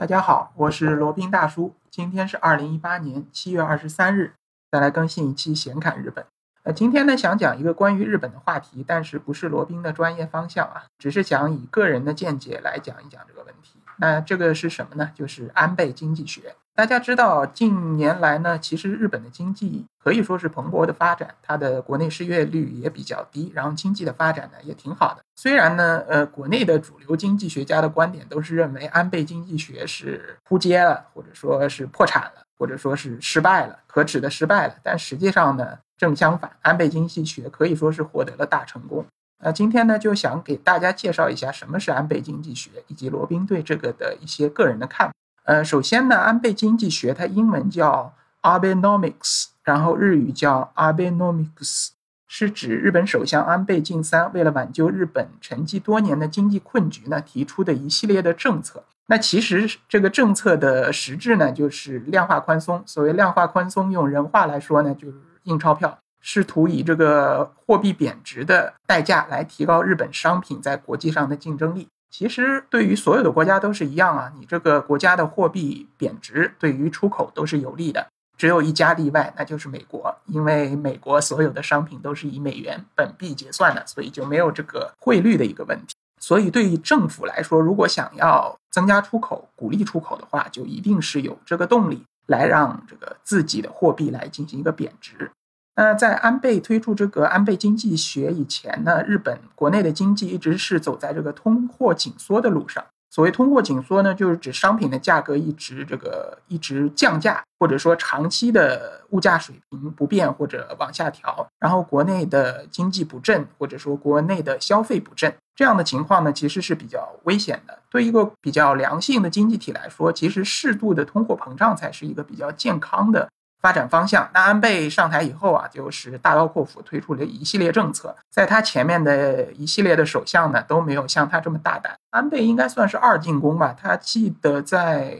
大家好，我是罗宾大叔。今天是二零一八年七月二十三日，再来更新一期闲侃日本。呃，今天呢想讲一个关于日本的话题，但是不是罗宾的专业方向啊，只是想以个人的见解来讲一讲这个问题。那这个是什么呢？就是安倍经济学。大家知道，近年来呢，其实日本的经济可以说是蓬勃的发展，它的国内失业率也比较低，然后经济的发展呢也挺好的。虽然呢，呃，国内的主流经济学家的观点都是认为安倍经济学是扑街了，或者说是破产了，或者说是失败了，可耻的失败了。但实际上呢，正相反，安倍经济学可以说是获得了大成功。那今天呢，就想给大家介绍一下什么是安倍经济学，以及罗宾对这个的一些个人的看法。呃，首先呢，安倍经济学它英文叫 Abenomics，然后日语叫 Abenomics，是指日本首相安倍晋三为了挽救日本沉寂多年的经济困局呢，提出的一系列的政策。那其实这个政策的实质呢，就是量化宽松。所谓量化宽松，用人话来说呢，就是印钞票，试图以这个货币贬值的代价来提高日本商品在国际上的竞争力。其实对于所有的国家都是一样啊，你这个国家的货币贬值，对于出口都是有利的。只有一家例外，那就是美国，因为美国所有的商品都是以美元本币结算的，所以就没有这个汇率的一个问题。所以对于政府来说，如果想要增加出口、鼓励出口的话，就一定是有这个动力来让这个自己的货币来进行一个贬值。那在安倍推出这个安倍经济学以前呢，日本国内的经济一直是走在这个通货紧缩的路上。所谓通货紧缩呢，就是指商品的价格一直这个一直降价，或者说长期的物价水平不变或者往下调，然后国内的经济不振，或者说国内的消费不振，这样的情况呢，其实是比较危险的。对一个比较良性的经济体来说，其实适度的通货膨胀才是一个比较健康的。发展方向。那安倍上台以后啊，就是大刀阔斧推出了一系列政策，在他前面的一系列的首相呢都没有像他这么大胆。安倍应该算是二进宫吧？他记得在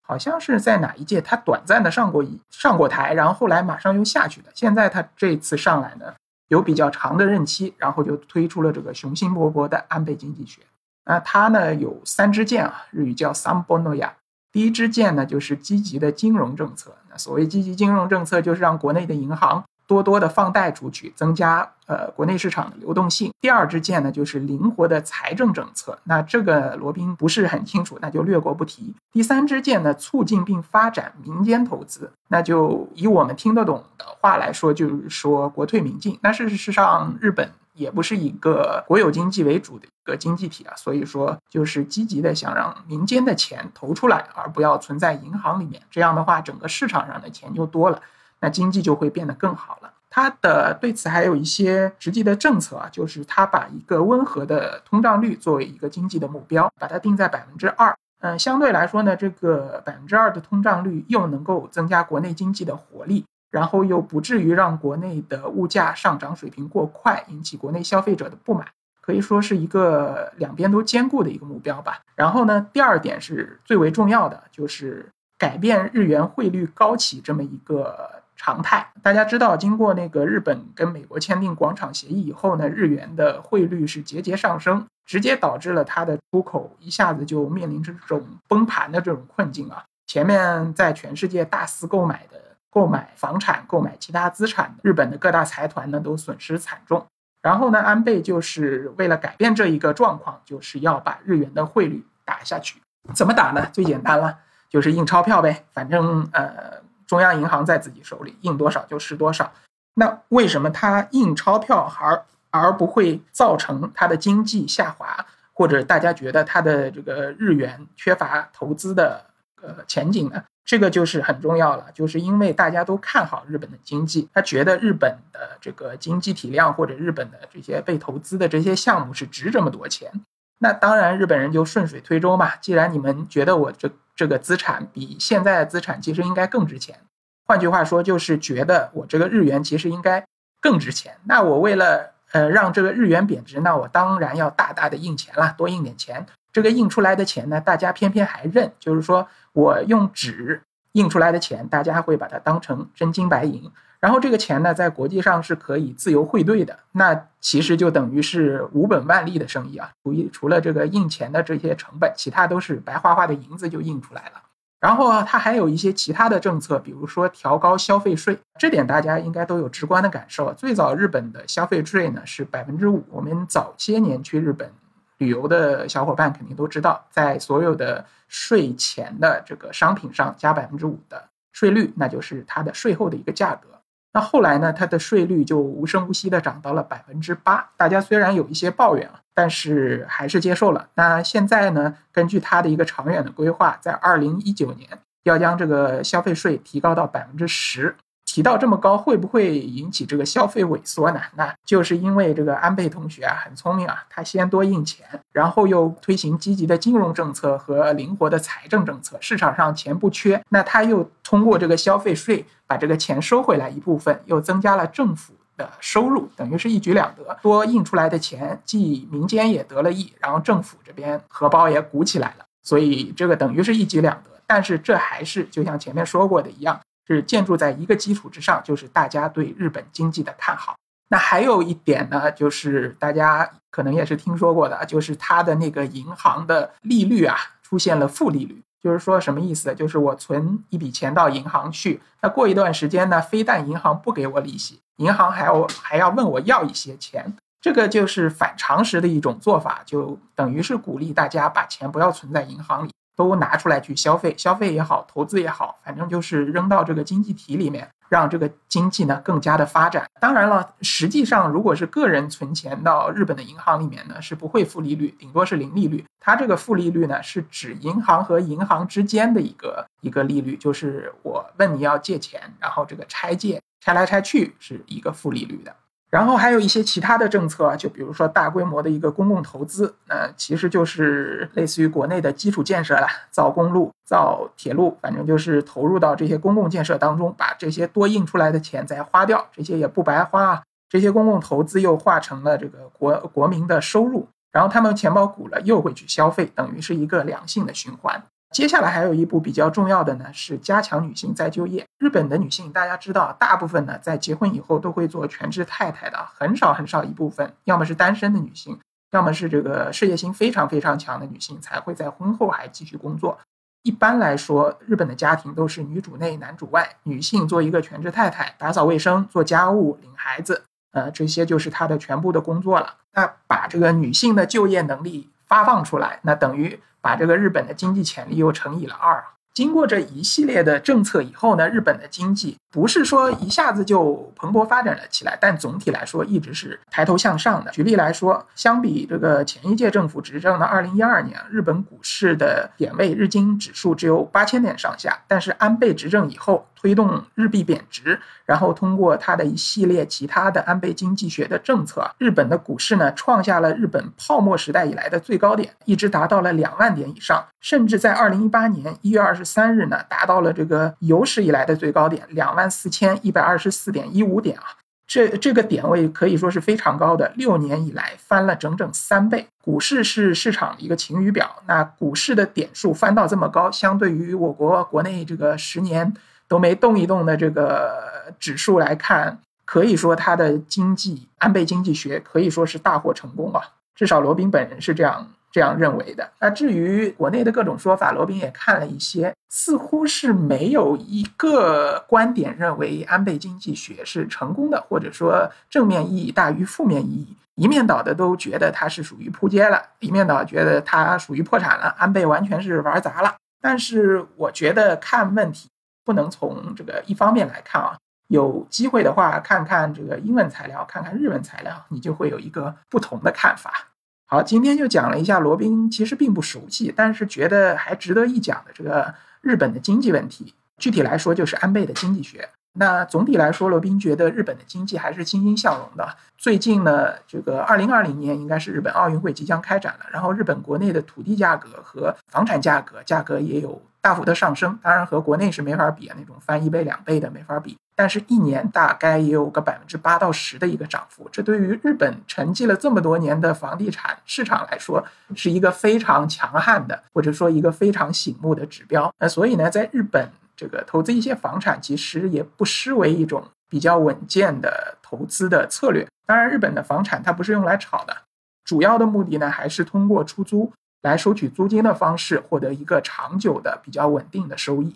好像是在哪一届，他短暂的上过一上过台，然后后来马上又下去了。现在他这次上来呢，有比较长的任期，然后就推出了这个雄心勃勃的安倍经济学。那他呢有三支箭啊，日语叫 Sambonoya。第一支箭呢，就是积极的金融政策。那所谓积极金融政策，就是让国内的银行多多的放贷出去，增加呃国内市场的流动性。第二支箭呢，就是灵活的财政政策。那这个罗宾不是很清楚，那就略过不提。第三支箭呢，促进并发展民间投资。那就以我们听得懂的话来说，就是说国退民进。那事实上，日本。也不是一个国有经济为主的一个经济体啊，所以说就是积极的想让民间的钱投出来，而不要存在银行里面。这样的话，整个市场上的钱就多了，那经济就会变得更好了。他的对此还有一些实际的政策啊，就是他把一个温和的通胀率作为一个经济的目标，把它定在百分之二。嗯，相对来说呢，这个百分之二的通胀率又能够增加国内经济的活力。然后又不至于让国内的物价上涨水平过快，引起国内消费者的不满，可以说是一个两边都兼顾的一个目标吧。然后呢，第二点是最为重要的，就是改变日元汇率高企这么一个常态。大家知道，经过那个日本跟美国签订广场协议以后呢，日元的汇率是节节上升，直接导致了它的出口一下子就面临着这种崩盘的这种困境啊。前面在全世界大肆购买的。购买房产、购买其他资产日本的各大财团呢，都损失惨重。然后呢，安倍就是为了改变这一个状况，就是要把日元的汇率打下去。怎么打呢？最简单了，就是印钞票呗。反正呃，中央银行在自己手里，印多少就是多少。那为什么他印钞票而而不会造成他的经济下滑，或者大家觉得他的这个日元缺乏投资的呃前景呢？这个就是很重要了，就是因为大家都看好日本的经济，他觉得日本的这个经济体量或者日本的这些被投资的这些项目是值这么多钱，那当然日本人就顺水推舟嘛。既然你们觉得我这这个资产比现在的资产其实应该更值钱，换句话说就是觉得我这个日元其实应该更值钱。那我为了呃让这个日元贬值，那我当然要大大的印钱了，多印点钱。这个印出来的钱呢，大家偏偏还认，就是说我用纸印出来的钱，大家会把它当成真金白银。然后这个钱呢，在国际上是可以自由汇兑的，那其实就等于是无本万利的生意啊。除一除了这个印钱的这些成本，其他都是白花花的银子就印出来了。然后它还有一些其他的政策，比如说调高消费税，这点大家应该都有直观的感受。最早日本的消费税呢是百分之五，我们早些年去日本旅游的小伙伴肯定都知道，在所有的税前的这个商品上加百分之五的税率，那就是它的税后的一个价格。那后来呢？它的税率就无声无息的涨到了百分之八。大家虽然有一些抱怨啊，但是还是接受了。那现在呢？根据它的一个长远的规划，在二零一九年要将这个消费税提高到百分之十。提到这么高，会不会引起这个消费萎缩呢？那就是因为这个安倍同学啊很聪明啊，他先多印钱，然后又推行积极的金融政策和灵活的财政政策，市场上钱不缺，那他又通过这个消费税把这个钱收回来一部分，又增加了政府的收入，等于是一举两得，多印出来的钱既民间也得了益，然后政府这边荷包也鼓起来了，所以这个等于是一举两得。但是这还是就像前面说过的一样。是建筑在一个基础之上，就是大家对日本经济的看好。那还有一点呢，就是大家可能也是听说过的，就是它的那个银行的利率啊出现了负利率。就是说什么意思？就是我存一笔钱到银行去，那过一段时间呢，非但银行不给我利息，银行还要还要问我要一些钱。这个就是反常识的一种做法，就等于是鼓励大家把钱不要存在银行里。都拿出来去消费，消费也好，投资也好，反正就是扔到这个经济体里面，让这个经济呢更加的发展。当然了，实际上如果是个人存钱到日本的银行里面呢，是不会负利率，顶多是零利率。它这个负利率呢，是指银行和银行之间的一个一个利率，就是我问你要借钱，然后这个拆借拆来拆去是一个负利率的。然后还有一些其他的政策，就比如说大规模的一个公共投资，那其实就是类似于国内的基础建设了，造公路、造铁路，反正就是投入到这些公共建设当中，把这些多印出来的钱再花掉，这些也不白花，这些公共投资又化成了这个国国民的收入，然后他们钱包鼓了，又会去消费，等于是一个良性的循环。接下来还有一步比较重要的呢，是加强女性再就业。日本的女性大家知道，大部分呢在结婚以后都会做全职太太的，很少很少一部分，要么是单身的女性，要么是这个事业心非常非常强的女性才会在婚后还继续工作。一般来说，日本的家庭都是女主内男主外，女性做一个全职太太，打扫卫生、做家务、领孩子，呃，这些就是她的全部的工作了。那把这个女性的就业能力发放出来，那等于。把这个日本的经济潜力又乘以了二。经过这一系列的政策以后呢，日本的经济不是说一下子就蓬勃发展了起来，但总体来说一直是抬头向上的。举例来说，相比这个前一届政府执政的二零一二年，日本股市的点位日经指数只有八千点上下，但是安倍执政以后。推动日币贬值，然后通过它的一系列其他的安倍经济学的政策，日本的股市呢创下了日本泡沫时代以来的最高点，一直达到了两万点以上，甚至在二零一八年一月二十三日呢达到了这个有史以来的最高点两万四千一百二十四点一五点啊。这这个点位可以说是非常高的，六年以来翻了整整三倍。股市是市场的一个晴雨表，那股市的点数翻到这么高，相对于我国国内这个十年都没动一动的这个指数来看，可以说它的经济安倍经济学可以说是大获成功啊，至少罗宾本人是这样。这样认为的。那至于国内的各种说法，罗宾也看了一些，似乎是没有一个观点认为安倍经济学是成功的，或者说正面意义大于负面意义。一面倒的都觉得它是属于扑街了，一面倒觉得它属于破产了，安倍完全是玩砸了。但是我觉得看问题不能从这个一方面来看啊，有机会的话看看这个英文材料，看看日文材料，你就会有一个不同的看法。好，今天就讲了一下罗宾其实并不熟悉，但是觉得还值得一讲的这个日本的经济问题。具体来说，就是安倍的经济学。那总体来说，罗宾觉得日本的经济还是欣欣向荣的。最近呢，这个二零二零年应该是日本奥运会即将开展了，然后日本国内的土地价格和房产价格价格也有大幅的上升，当然和国内是没法比啊，那种翻一倍两倍的没法比。但是，一年大概也有个百分之八到十的一个涨幅，这对于日本沉寂了这么多年的房地产市场来说，是一个非常强悍的，或者说一个非常醒目的指标。那所以呢，在日本这个投资一些房产，其实也不失为一种比较稳健的投资的策略。当然，日本的房产它不是用来炒的，主要的目的呢，还是通过出租来收取租金的方式，获得一个长久的、比较稳定的收益。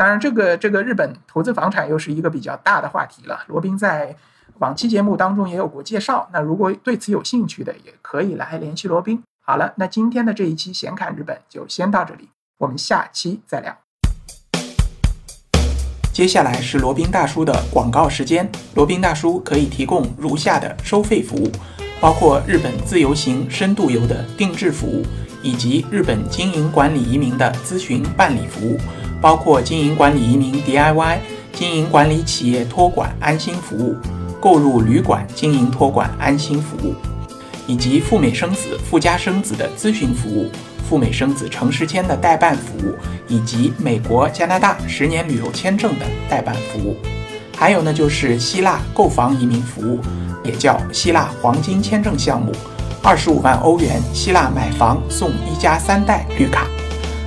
当然，这个这个日本投资房产又是一个比较大的话题了。罗宾在往期节目当中也有过介绍。那如果对此有兴趣的，也可以来联系罗宾。好了，那今天的这一期闲侃日本就先到这里，我们下期再聊。接下来是罗宾大叔的广告时间。罗宾大叔可以提供如下的收费服务，包括日本自由行、深度游的定制服务，以及日本经营管理移民的咨询办理服务，包括经营管理移民 DIY、经营管理企业托管安心服务、购入旅馆经营托管安心服务。以及赴美生子、赴加生子的咨询服务，赴美生子城市签的代办服务，以及美国、加拿大十年旅游签证的代办服务。还有呢，就是希腊购房移民服务，也叫希腊黄金签证项目，二十五万欧元，希腊买房送一家三代绿卡。